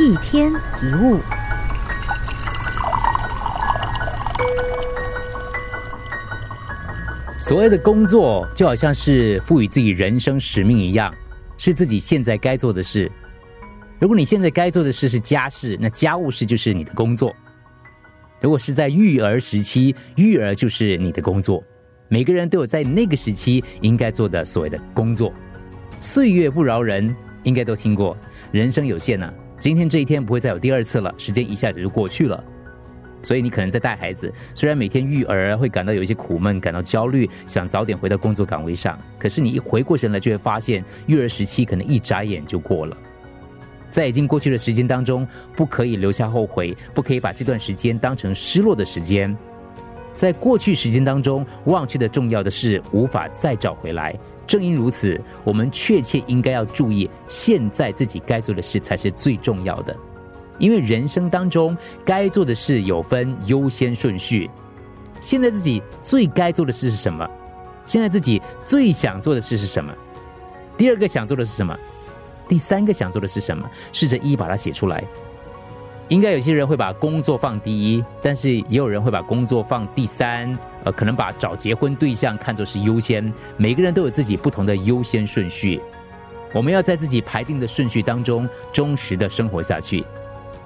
一天一物。所谓的工作，就好像是赋予自己人生使命一样，是自己现在该做的事。如果你现在该做的事是家事，那家务事就是你的工作。如果是在育儿时期，育儿就是你的工作。每个人都有在那个时期应该做的所谓的工作。岁月不饶人，应该都听过。人生有限呐，今天这一天不会再有第二次了，时间一下子就过去了。所以你可能在带孩子，虽然每天育儿会感到有一些苦闷，感到焦虑，想早点回到工作岗位上，可是你一回过神来，就会发现育儿时期可能一眨眼就过了。在已经过去的时间当中，不可以留下后悔，不可以把这段时间当成失落的时间。在过去时间当中忘却的重要的事，无法再找回来。正因如此，我们确切应该要注意，现在自己该做的事才是最重要的。因为人生当中该做的事有分优先顺序。现在自己最该做的事是什么？现在自己最想做的事是什么？第二个想做的是什么？第三个想做的是什么？试着一一把它写出来。应该有些人会把工作放第一，但是也有人会把工作放第三。呃，可能把找结婚对象看作是优先。每个人都有自己不同的优先顺序。我们要在自己排定的顺序当中忠实的生活下去。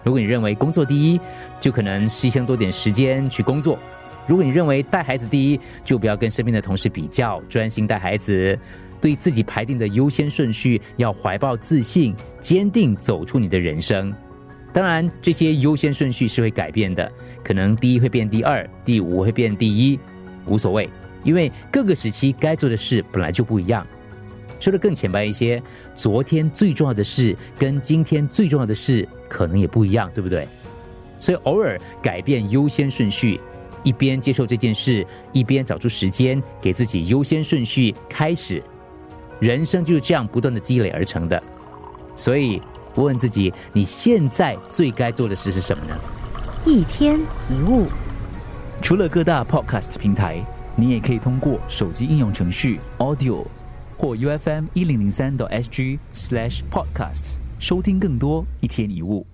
如果你认为工作第一，就可能牺牲多点时间去工作；如果你认为带孩子第一，就不要跟身边的同事比较，专心带孩子。对自己排定的优先顺序，要怀抱自信，坚定走出你的人生。当然，这些优先顺序是会改变的，可能第一会变第二，第五会变第一，无所谓，因为各个时期该做的事本来就不一样。说的更浅白一些，昨天最重要的事跟今天最重要的事可能也不一样，对不对？所以偶尔改变优先顺序，一边接受这件事，一边找出时间给自己优先顺序开始。人生就是这样不断的积累而成的，所以问问自己，你现在最该做的事是什么呢？一天一物，除了各大 podcast 平台，你也可以通过手机应用程序 Audio 或 U F M 一零零三 SG slash podcast 收听更多一天一物。